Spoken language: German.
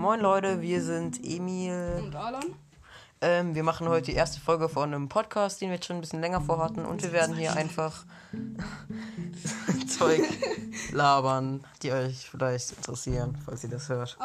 Moin Leute, wir sind Emil und Alan. Ähm, wir machen heute die erste Folge von einem Podcast, den wir jetzt schon ein bisschen länger vorhatten. Und wir werden hier einfach Zeug labern, die euch vielleicht interessieren, falls ihr das hört.